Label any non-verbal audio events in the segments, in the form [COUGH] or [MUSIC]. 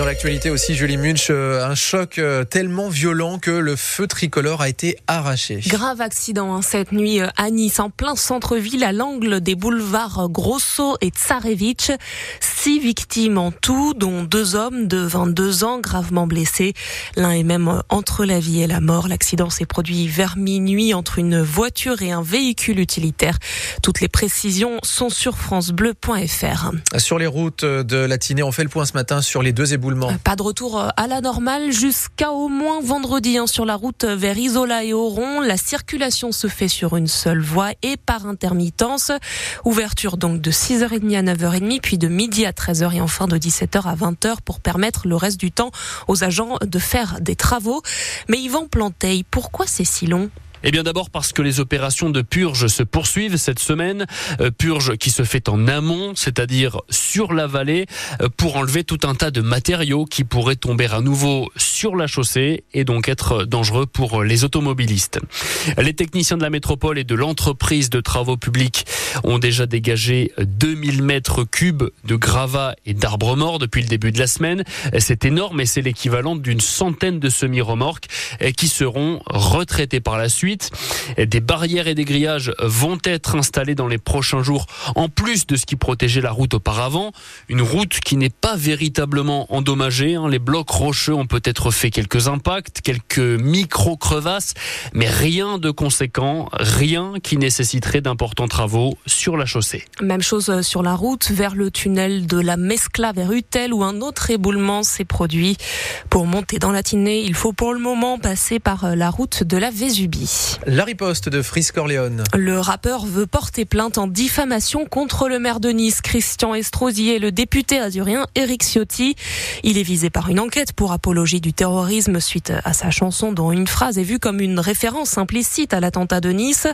dans l'actualité aussi, Julie Munch, euh, un choc euh, tellement violent que le feu tricolore a été arraché. Grave accident hein, cette nuit euh, à Nice, en plein centre-ville, à l'angle des boulevards Grosso et Tsarevitch. Six victimes en tout, dont deux hommes de 22 ans gravement blessés. L'un est même entre la vie et la mort. L'accident s'est produit vers minuit entre une voiture et un véhicule utilitaire. Toutes les précisions sont sur francebleu.fr. Sur les routes de la Tinée, on fait le point ce matin sur les deux éboulements. Pas de retour à la normale jusqu'à au moins vendredi hein, sur la route vers Isola et Oron. La circulation se fait sur une seule voie et par intermittence. Ouverture donc de 6h30 à 9h30 puis de midi à 13h et enfin de 17h à 20h pour permettre le reste du temps aux agents de faire des travaux. Mais Yvan Planteil, pourquoi c'est si long? Eh bien d'abord parce que les opérations de purge se poursuivent cette semaine, euh, purge qui se fait en amont, c'est-à-dire sur la vallée, euh, pour enlever tout un tas de matériaux qui pourraient tomber à nouveau sur la chaussée et donc être dangereux pour les automobilistes. Les techniciens de la métropole et de l'entreprise de travaux publics ont déjà dégagé 2000 mètres cubes de gravats et d'arbres morts depuis le début de la semaine. C'est énorme et c'est l'équivalent d'une centaine de semi-remorques euh, qui seront retraités par la suite des barrières et des grillages vont être installés dans les prochains jours, en plus de ce qui protégeait la route auparavant. Une route qui n'est pas véritablement endommagée. Hein. Les blocs rocheux ont peut-être fait quelques impacts, quelques micro-crevasses, mais rien de conséquent, rien qui nécessiterait d'importants travaux sur la chaussée. Même chose sur la route vers le tunnel de la Mescla vers Utel où un autre éboulement s'est produit. Pour monter dans la Tinée, il faut pour le moment passer par la route de la Vésubie. La riposte de Frisk Corleone. Le rappeur veut porter plainte en diffamation contre le maire de Nice, Christian Estrosi, et le député azurien Eric Ciotti. Il est visé par une enquête pour apologie du terrorisme suite à sa chanson dont une phrase est vue comme une référence implicite à l'attentat de Nice.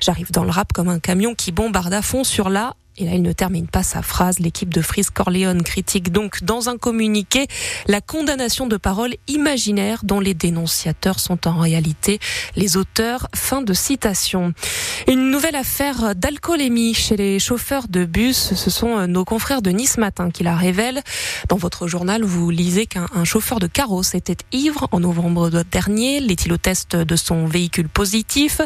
J'arrive dans le rap comme un camion qui bombarde à fond sur la et là, il ne termine pas sa phrase. L'équipe de Frise Corleone critique donc dans un communiqué la condamnation de paroles imaginaires dont les dénonciateurs sont en réalité les auteurs. Fin de citation. Une nouvelle affaire d'alcoolémie chez les chauffeurs de bus. Ce sont nos confrères de Nice Matin qui la révèlent. Dans votre journal, vous lisez qu'un chauffeur de carrosse était ivre en novembre dernier, l'éthylotest de son véhicule positif,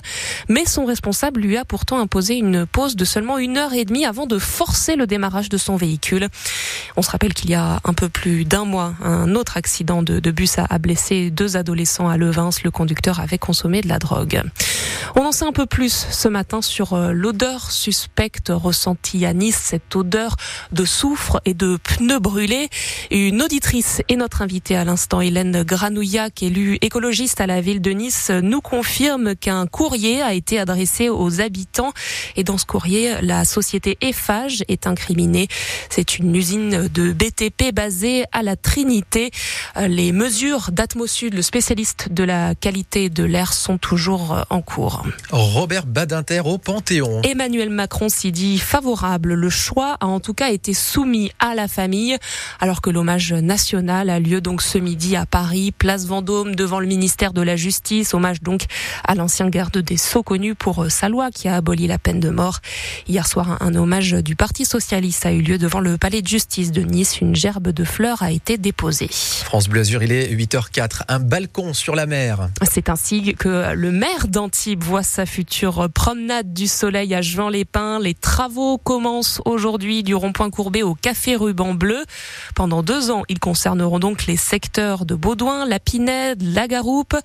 mais son responsable lui a pourtant imposé une pause de seulement une heure et demie avant de forcer le démarrage de son véhicule. On se rappelle qu'il y a un peu plus d'un mois, un autre accident de, bus a, blessé deux adolescents à Levins. Le conducteur avait consommé de la drogue. On en sait un peu plus ce matin sur euh, l'odeur suspecte ressentie à Nice, cette odeur de soufre et de pneus brûlés. Une auditrice et notre invitée à l'instant, Hélène Granouillac, élue écologiste à la ville de Nice, nous confirme qu'un courrier a été adressé aux habitants et dans ce courrier, la société Eiffage est incriminée. C'est une usine de BTP basée à la Trinité. Euh, les mesures d'Atmosud, le spécialiste de la qualité de l'air, sont toujours euh, en cours. Robert Badinter au Panthéon. Emmanuel Macron s'y dit favorable. Le choix a en tout cas été soumis à la famille, alors que l'hommage national a lieu donc ce midi à Paris, place Vendôme, devant le ministère de la Justice. Hommage donc à l'ancien garde des Sceaux connu pour sa loi qui a aboli la peine de mort. Hier soir, un hommage du Parti socialiste a eu lieu devant le palais de justice de Nice. Une gerbe de fleurs a été déposée. France Bleu Azur, il est 8h04. Un balcon sur la mer. C'est ainsi que le maire d'Antibes voit sa future promenade du soleil à Juan-les-Pins. Les travaux commencent aujourd'hui du rond-point courbé au café ruban bleu. Pendant deux ans, ils concerneront donc les secteurs de Baudouin, la Pinède, la Garoupe.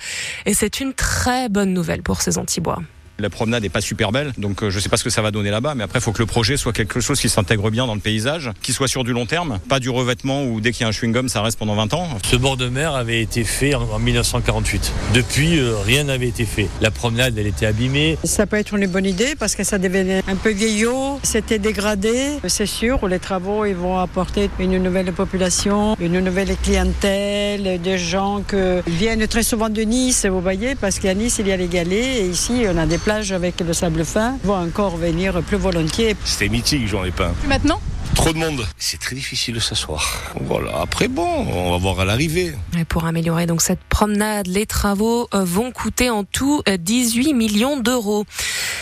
Et c'est une très bonne nouvelle pour ces Antibois. La promenade n'est pas super belle, donc euh, je ne sais pas ce que ça va donner là-bas, mais après il faut que le projet soit quelque chose qui s'intègre bien dans le paysage, qui soit sur du long terme, pas du revêtement où dès qu'il y a un chewing-gum ça reste pendant 20 ans. Ce bord de mer avait été fait en 1948. Depuis, euh, rien n'avait été fait. La promenade, elle était abîmée. Ça peut être une bonne idée parce que ça devenait un peu vieillot, c'était dégradé. C'est sûr, les travaux ils vont apporter une nouvelle population, une nouvelle clientèle, des gens qui viennent très souvent de Nice, vous voyez, parce qu'à Nice il y a les galets et ici on a des plage avec le sable fin vont encore venir plus volontiers. C'était mythique, j'en ai pas. Maintenant? Trop de monde. C'est très difficile de s'asseoir. Voilà. Après, bon, on va voir à l'arrivée. Et pour améliorer donc cette promenade, les travaux euh, vont coûter en tout 18 millions d'euros.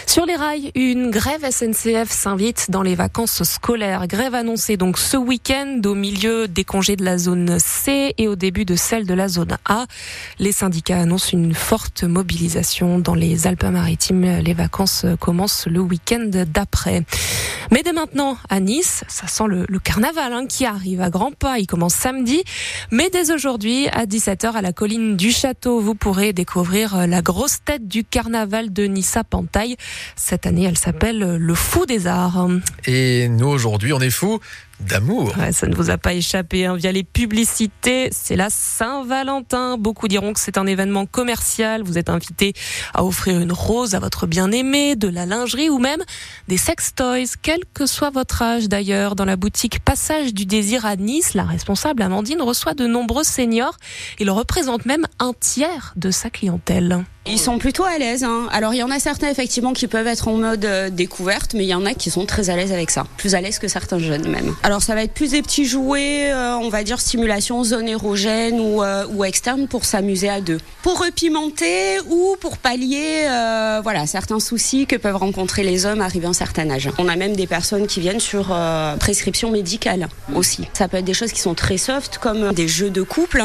Sur les rails, une grève SNCF s'invite dans les vacances scolaires. Grève annoncée donc ce week-end au milieu des congés de la zone C et au début de celle de la zone A. Les syndicats annoncent une forte mobilisation dans les Alpes-Maritimes. Les vacances commencent le week-end d'après. Mais dès maintenant, à Nice, ça sent le, carnaval hein, qui arrive à grands pas. Il commence samedi. Mais dès aujourd'hui, à 17h, à la colline du Château, vous pourrez découvrir la grosse tête du carnaval de Nice à Pantaille. Cette année, elle s'appelle Le Fou des Arts. Et nous, aujourd'hui, on est fous d'amour. Ça ne vous a pas échappé hein. via les publicités. C'est la Saint-Valentin. Beaucoup diront que c'est un événement commercial. Vous êtes invité à offrir une rose à votre bien-aimé, de la lingerie ou même des sex toys, quel que soit votre âge d'ailleurs. Dans la boutique Passage du Désir à Nice, la responsable Amandine reçoit de nombreux seniors. Il représente même un tiers de sa clientèle. Ils sont plutôt à l'aise. Hein. Alors il y en a certains effectivement qui peuvent être en mode euh, découverte, mais il y en a qui sont très à l'aise avec ça, plus à l'aise que certains jeunes même. Alors ça va être plus des petits jouets, euh, on va dire stimulation zone érogène ou, euh, ou externe pour s'amuser à deux, pour repimenter ou pour pallier euh, voilà certains soucis que peuvent rencontrer les hommes arrivés à un certain âge. On a même des personnes qui viennent sur euh, prescription médicale aussi. Ça peut être des choses qui sont très soft comme des jeux de couple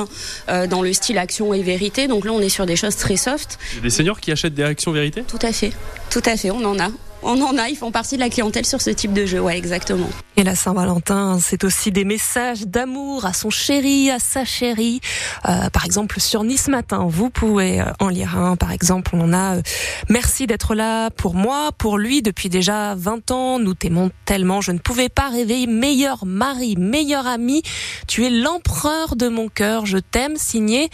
euh, dans le style action et vérité. Donc là on est sur des choses très soft. Des seniors qui achètent des réactions vérité Tout à fait, tout à fait, on en a. On en a, ils font partie de la clientèle sur ce type de jeu, ouais, exactement. Et la Saint-Valentin, c'est aussi des messages d'amour à son chéri, à sa chérie. Euh, par exemple, sur Nice Matin, vous pouvez euh, en lire un. Par exemple, on a euh, Merci d'être là pour moi, pour lui, depuis déjà 20 ans. Nous t'aimons tellement, je ne pouvais pas rêver. Meilleur mari, meilleur ami. Tu es l'empereur de mon cœur, je t'aime. Signé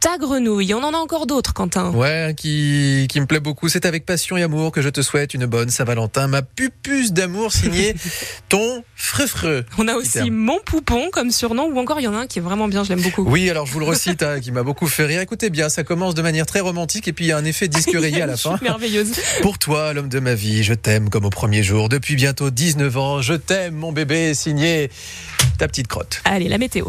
ta grenouille. On en a encore d'autres, Quentin. Ouais, qui, qui me plaît beaucoup. C'est avec passion et amour que je te souhaite une bonne Saint-Valentin. Ma pupuce d'amour signée [LAUGHS] ton freux-freux. On a aussi mon poupon comme surnom, ou encore il y en a un qui est vraiment bien, je l'aime beaucoup. Oui, alors je vous le recite, hein, qui m'a beaucoup fait rire. Écoutez bien, ça commence de manière très romantique et puis il y a un effet disque rayé à la [LAUGHS] fin. Merveilleuse. Pour toi, l'homme de ma vie, je t'aime comme au premier jour. Depuis bientôt 19 ans, je t'aime, mon bébé, signé ta petite crotte. Allez, la météo.